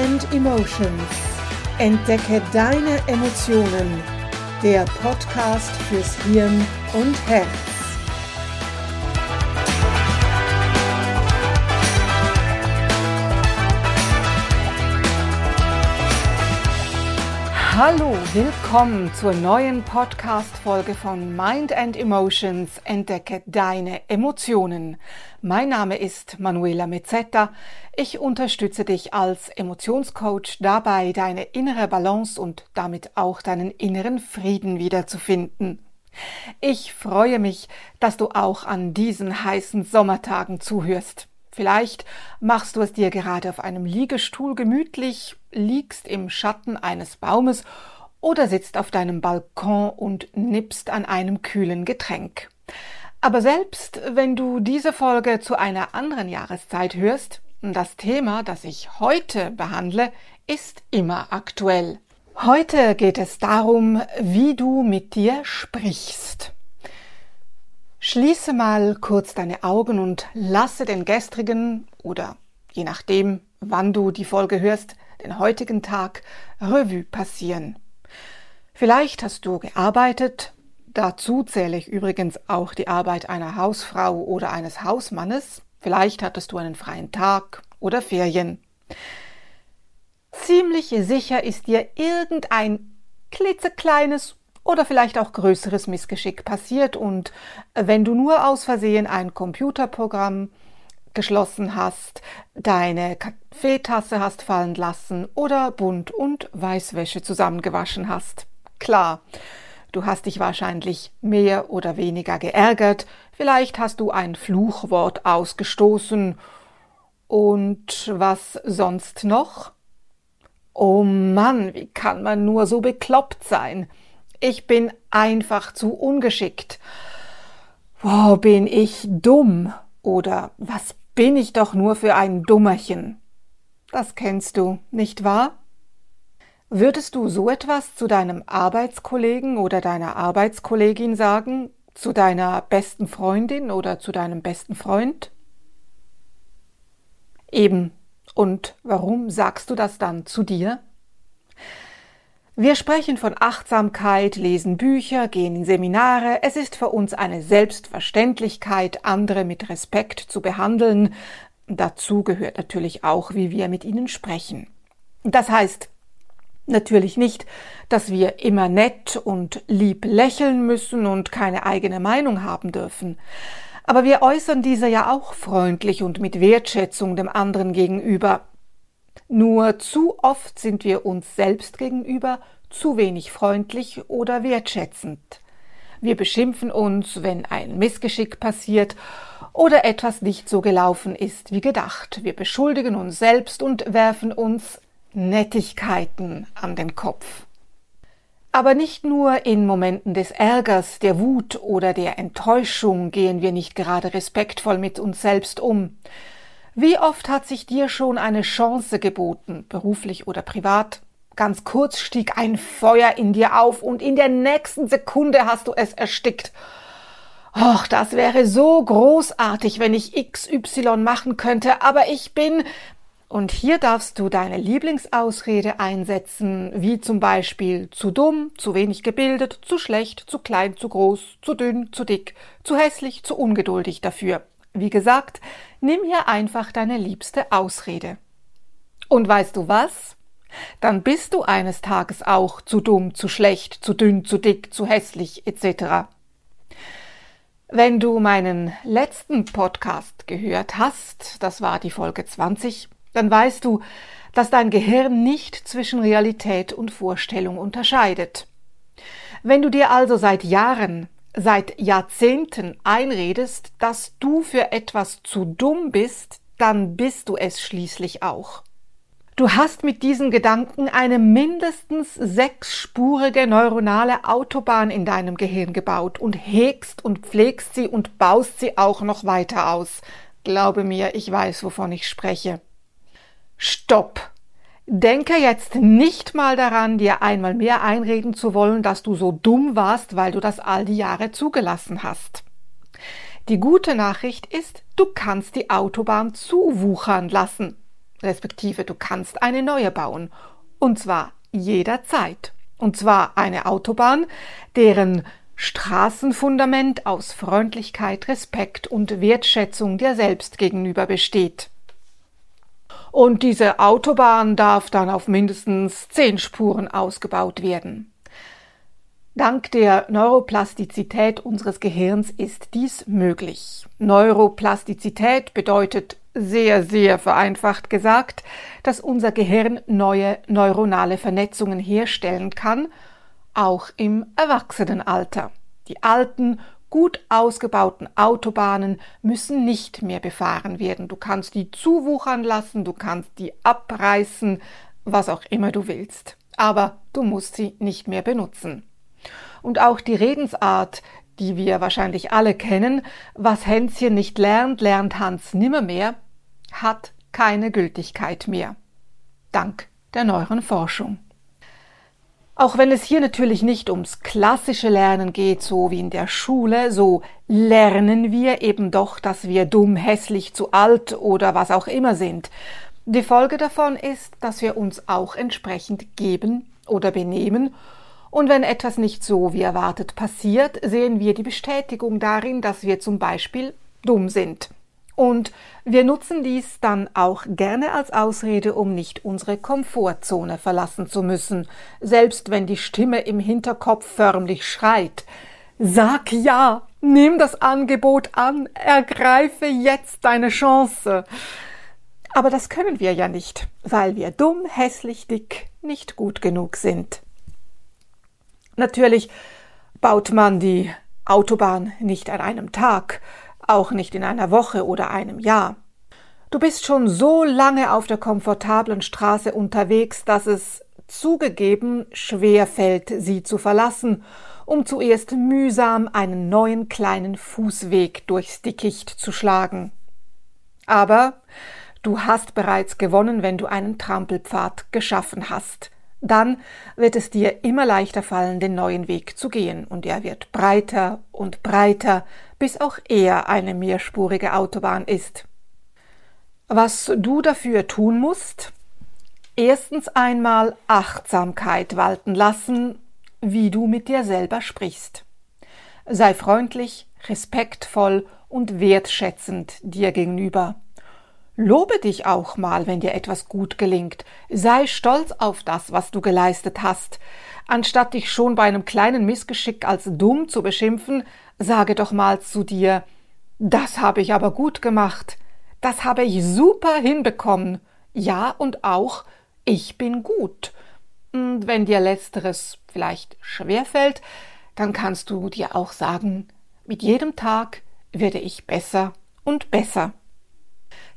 and Emotions. Entdecke deine Emotionen. Der Podcast fürs Hirn und Herz. Hallo, willkommen zur neuen Podcast-Folge von Mind and Emotions. Entdecke deine Emotionen. Mein Name ist Manuela Mezzetta. Ich unterstütze dich als Emotionscoach dabei, deine innere Balance und damit auch deinen inneren Frieden wiederzufinden. Ich freue mich, dass du auch an diesen heißen Sommertagen zuhörst. Vielleicht machst du es dir gerade auf einem Liegestuhl gemütlich, liegst im Schatten eines Baumes oder sitzt auf deinem Balkon und nippst an einem kühlen Getränk. Aber selbst wenn du diese Folge zu einer anderen Jahreszeit hörst, das Thema, das ich heute behandle, ist immer aktuell. Heute geht es darum, wie du mit dir sprichst. Schließe mal kurz deine Augen und lasse den gestrigen oder je nachdem, wann du die Folge hörst, den heutigen Tag Revue passieren. Vielleicht hast du gearbeitet, Dazu zähle ich übrigens auch die Arbeit einer Hausfrau oder eines Hausmannes. Vielleicht hattest du einen freien Tag oder Ferien. Ziemlich sicher ist dir irgendein klitzekleines oder vielleicht auch größeres Missgeschick passiert und wenn du nur aus Versehen ein Computerprogramm geschlossen hast, deine Kaffeetasse hast fallen lassen oder Bunt- und Weißwäsche zusammengewaschen hast. Klar, Du hast dich wahrscheinlich mehr oder weniger geärgert, vielleicht hast du ein Fluchwort ausgestoßen. Und was sonst noch? Oh Mann, wie kann man nur so bekloppt sein? Ich bin einfach zu ungeschickt. Wow, bin ich dumm? Oder was bin ich doch nur für ein Dummerchen? Das kennst du, nicht wahr? Würdest du so etwas zu deinem Arbeitskollegen oder deiner Arbeitskollegin sagen, zu deiner besten Freundin oder zu deinem besten Freund? Eben. Und warum sagst du das dann zu dir? Wir sprechen von Achtsamkeit, lesen Bücher, gehen in Seminare. Es ist für uns eine Selbstverständlichkeit, andere mit Respekt zu behandeln. Dazu gehört natürlich auch, wie wir mit ihnen sprechen. Das heißt, Natürlich nicht, dass wir immer nett und lieb lächeln müssen und keine eigene Meinung haben dürfen. Aber wir äußern diese ja auch freundlich und mit Wertschätzung dem anderen gegenüber. Nur zu oft sind wir uns selbst gegenüber zu wenig freundlich oder wertschätzend. Wir beschimpfen uns, wenn ein Missgeschick passiert oder etwas nicht so gelaufen ist wie gedacht. Wir beschuldigen uns selbst und werfen uns Nettigkeiten an den Kopf. Aber nicht nur in Momenten des Ärgers, der Wut oder der Enttäuschung gehen wir nicht gerade respektvoll mit uns selbst um. Wie oft hat sich dir schon eine Chance geboten, beruflich oder privat? Ganz kurz stieg ein Feuer in dir auf und in der nächsten Sekunde hast du es erstickt. Och, das wäre so großartig, wenn ich XY machen könnte, aber ich bin und hier darfst du deine Lieblingsausrede einsetzen, wie zum Beispiel zu dumm, zu wenig gebildet, zu schlecht, zu klein, zu groß, zu dünn, zu dick, zu hässlich, zu ungeduldig dafür. Wie gesagt, nimm hier einfach deine liebste Ausrede. Und weißt du was? Dann bist du eines Tages auch zu dumm, zu schlecht, zu dünn, zu dick, zu hässlich etc. Wenn du meinen letzten Podcast gehört hast, das war die Folge 20, dann weißt du, dass dein Gehirn nicht zwischen Realität und Vorstellung unterscheidet. Wenn du dir also seit Jahren, seit Jahrzehnten einredest, dass du für etwas zu dumm bist, dann bist du es schließlich auch. Du hast mit diesen Gedanken eine mindestens sechsspurige neuronale Autobahn in deinem Gehirn gebaut und hegst und pflegst sie und baust sie auch noch weiter aus. Glaube mir, ich weiß, wovon ich spreche. Stopp! Denke jetzt nicht mal daran, dir einmal mehr einreden zu wollen, dass du so dumm warst, weil du das all die Jahre zugelassen hast. Die gute Nachricht ist, du kannst die Autobahn zuwuchern lassen. respektive du kannst eine neue bauen. Und zwar jederzeit. Und zwar eine Autobahn, deren Straßenfundament aus Freundlichkeit, Respekt und Wertschätzung dir selbst gegenüber besteht. Und diese Autobahn darf dann auf mindestens zehn Spuren ausgebaut werden. Dank der Neuroplastizität unseres Gehirns ist dies möglich. Neuroplastizität bedeutet sehr, sehr vereinfacht gesagt, dass unser Gehirn neue neuronale Vernetzungen herstellen kann auch im Erwachsenenalter. Die alten, gut ausgebauten Autobahnen müssen nicht mehr befahren werden. Du kannst die zuwuchern lassen, du kannst die abreißen, was auch immer du willst. Aber du musst sie nicht mehr benutzen. Und auch die Redensart, die wir wahrscheinlich alle kennen, was Hänschen nicht lernt, lernt Hans nimmermehr, hat keine Gültigkeit mehr. Dank der neueren Forschung. Auch wenn es hier natürlich nicht ums klassische Lernen geht, so wie in der Schule, so lernen wir eben doch, dass wir dumm, hässlich, zu alt oder was auch immer sind. Die Folge davon ist, dass wir uns auch entsprechend geben oder benehmen und wenn etwas nicht so wie erwartet passiert, sehen wir die Bestätigung darin, dass wir zum Beispiel dumm sind. Und wir nutzen dies dann auch gerne als Ausrede, um nicht unsere Komfortzone verlassen zu müssen, selbst wenn die Stimme im Hinterkopf förmlich schreit. Sag ja, nimm das Angebot an, ergreife jetzt deine Chance. Aber das können wir ja nicht, weil wir dumm, hässlich, dick, nicht gut genug sind. Natürlich baut man die Autobahn nicht an einem Tag, auch nicht in einer Woche oder einem Jahr. Du bist schon so lange auf der komfortablen Straße unterwegs, dass es zugegeben schwer fällt, sie zu verlassen, um zuerst mühsam einen neuen kleinen Fußweg durchs Dickicht zu schlagen. Aber du hast bereits gewonnen, wenn du einen Trampelpfad geschaffen hast. Dann wird es dir immer leichter fallen, den neuen Weg zu gehen, und er wird breiter und breiter, bis auch er eine mehrspurige Autobahn ist. Was du dafür tun musst? Erstens einmal Achtsamkeit walten lassen, wie du mit dir selber sprichst. Sei freundlich, respektvoll und wertschätzend dir gegenüber. Lobe dich auch mal, wenn dir etwas gut gelingt. Sei stolz auf das, was du geleistet hast. Anstatt dich schon bei einem kleinen Missgeschick als dumm zu beschimpfen, sage doch mal zu dir, das habe ich aber gut gemacht. Das habe ich super hinbekommen. Ja, und auch, ich bin gut. Und wenn dir letzteres vielleicht schwerfällt, dann kannst du dir auch sagen, mit jedem Tag werde ich besser und besser.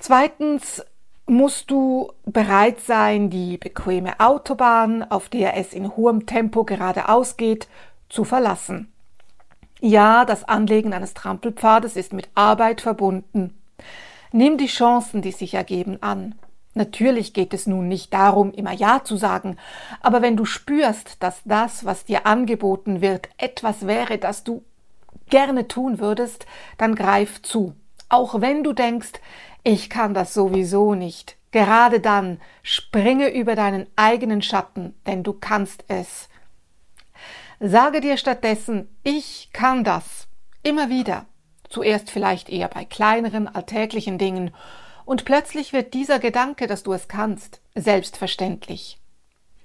Zweitens musst du bereit sein, die bequeme Autobahn, auf der es in hohem Tempo geradeaus geht, zu verlassen. Ja, das Anlegen eines Trampelpfades ist mit Arbeit verbunden. Nimm die Chancen, die sich ergeben, an. Natürlich geht es nun nicht darum, immer Ja zu sagen, aber wenn du spürst, dass das, was dir angeboten wird, etwas wäre, das du gerne tun würdest, dann greif zu. Auch wenn du denkst, ich kann das sowieso nicht. Gerade dann springe über deinen eigenen Schatten, denn du kannst es. Sage dir stattdessen, ich kann das. Immer wieder. Zuerst vielleicht eher bei kleineren, alltäglichen Dingen. Und plötzlich wird dieser Gedanke, dass du es kannst, selbstverständlich.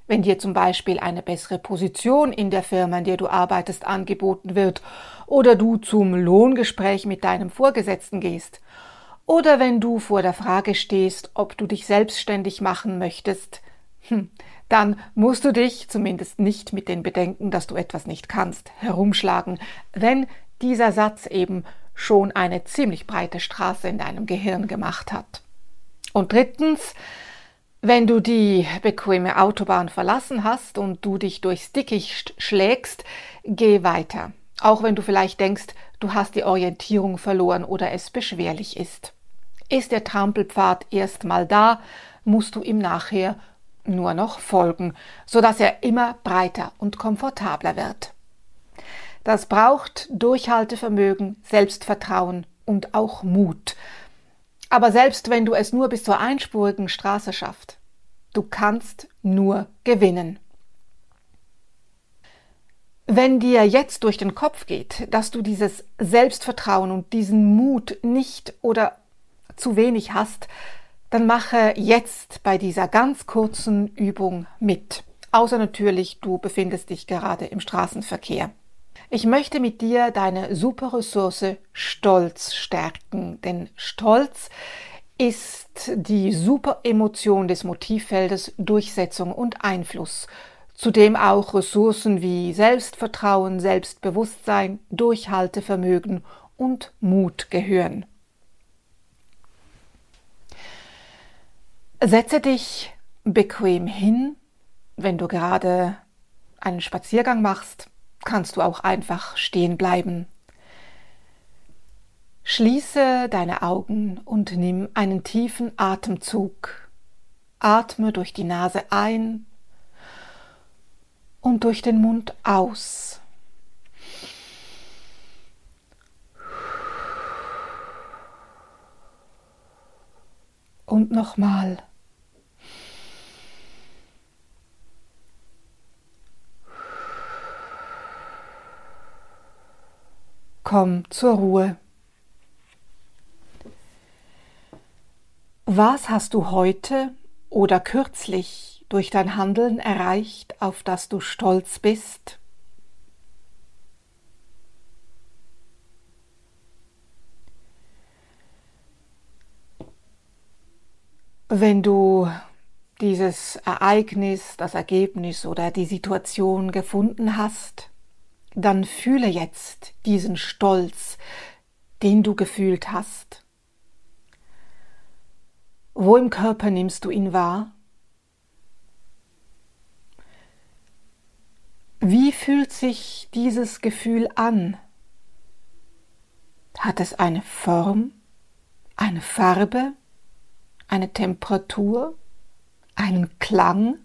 Wenn dir zum Beispiel eine bessere Position in der Firma, in der du arbeitest, angeboten wird, oder du zum Lohngespräch mit deinem Vorgesetzten gehst, oder wenn du vor der Frage stehst, ob du dich selbstständig machen möchtest, hm, dann musst du dich zumindest nicht mit den Bedenken, dass du etwas nicht kannst, herumschlagen, wenn dieser Satz eben schon eine ziemlich breite Straße in deinem Gehirn gemacht hat. Und drittens, wenn du die bequeme Autobahn verlassen hast und du dich durchs Dickicht schlägst, geh weiter. Auch wenn du vielleicht denkst, du hast die Orientierung verloren oder es beschwerlich ist. Ist der Trampelpfad erstmal da, musst du ihm nachher nur noch folgen, so dass er immer breiter und komfortabler wird. Das braucht Durchhaltevermögen, Selbstvertrauen und auch Mut. Aber selbst wenn du es nur bis zur einspurigen Straße schaffst, du kannst nur gewinnen. Wenn dir jetzt durch den Kopf geht, dass du dieses Selbstvertrauen und diesen Mut nicht oder zu wenig hast, dann mache jetzt bei dieser ganz kurzen Übung mit. Außer natürlich, du befindest dich gerade im Straßenverkehr. Ich möchte mit dir deine super Ressource Stolz stärken, denn Stolz ist die super Emotion des Motivfeldes Durchsetzung und Einfluss zu dem auch Ressourcen wie Selbstvertrauen, Selbstbewusstsein, Durchhaltevermögen und Mut gehören. Setze dich bequem hin, wenn du gerade einen Spaziergang machst, kannst du auch einfach stehen bleiben. Schließe deine Augen und nimm einen tiefen Atemzug. Atme durch die Nase ein und durch den Mund aus. Und nochmal. Komm zur Ruhe. Was hast du heute oder kürzlich durch dein Handeln erreicht, auf das du stolz bist? Wenn du dieses Ereignis, das Ergebnis oder die Situation gefunden hast, dann fühle jetzt diesen Stolz, den du gefühlt hast. Wo im Körper nimmst du ihn wahr? Wie fühlt sich dieses Gefühl an? Hat es eine Form, eine Farbe, eine Temperatur, einen Klang?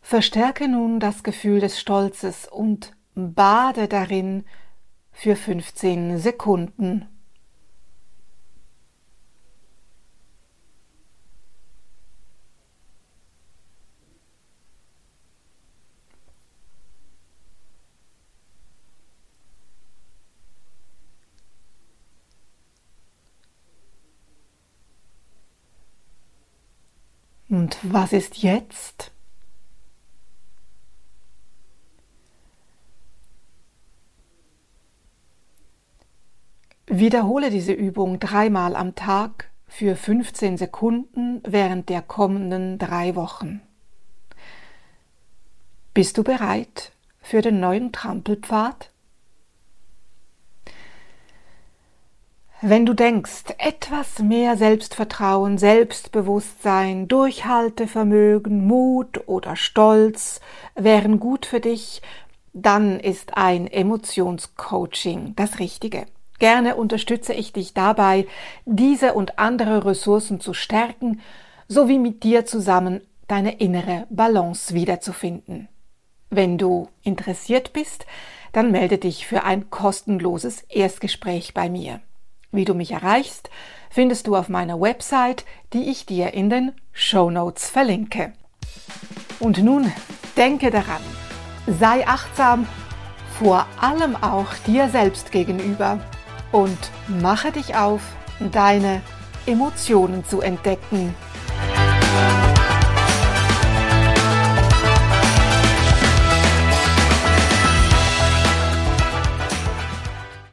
Verstärke nun das Gefühl des Stolzes und bade darin für 15 Sekunden. Und was ist jetzt? Wiederhole diese Übung dreimal am Tag für 15 Sekunden während der kommenden drei Wochen. Bist du bereit für den neuen Trampelpfad? Wenn du denkst, etwas mehr Selbstvertrauen, Selbstbewusstsein, Durchhaltevermögen, Mut oder Stolz wären gut für dich, dann ist ein Emotionscoaching das Richtige. Gerne unterstütze ich dich dabei, diese und andere Ressourcen zu stärken, sowie mit dir zusammen deine innere Balance wiederzufinden. Wenn du interessiert bist, dann melde dich für ein kostenloses Erstgespräch bei mir. Wie du mich erreichst, findest du auf meiner Website, die ich dir in den Show Notes verlinke. Und nun denke daran, sei achtsam, vor allem auch dir selbst gegenüber und mache dich auf, deine Emotionen zu entdecken.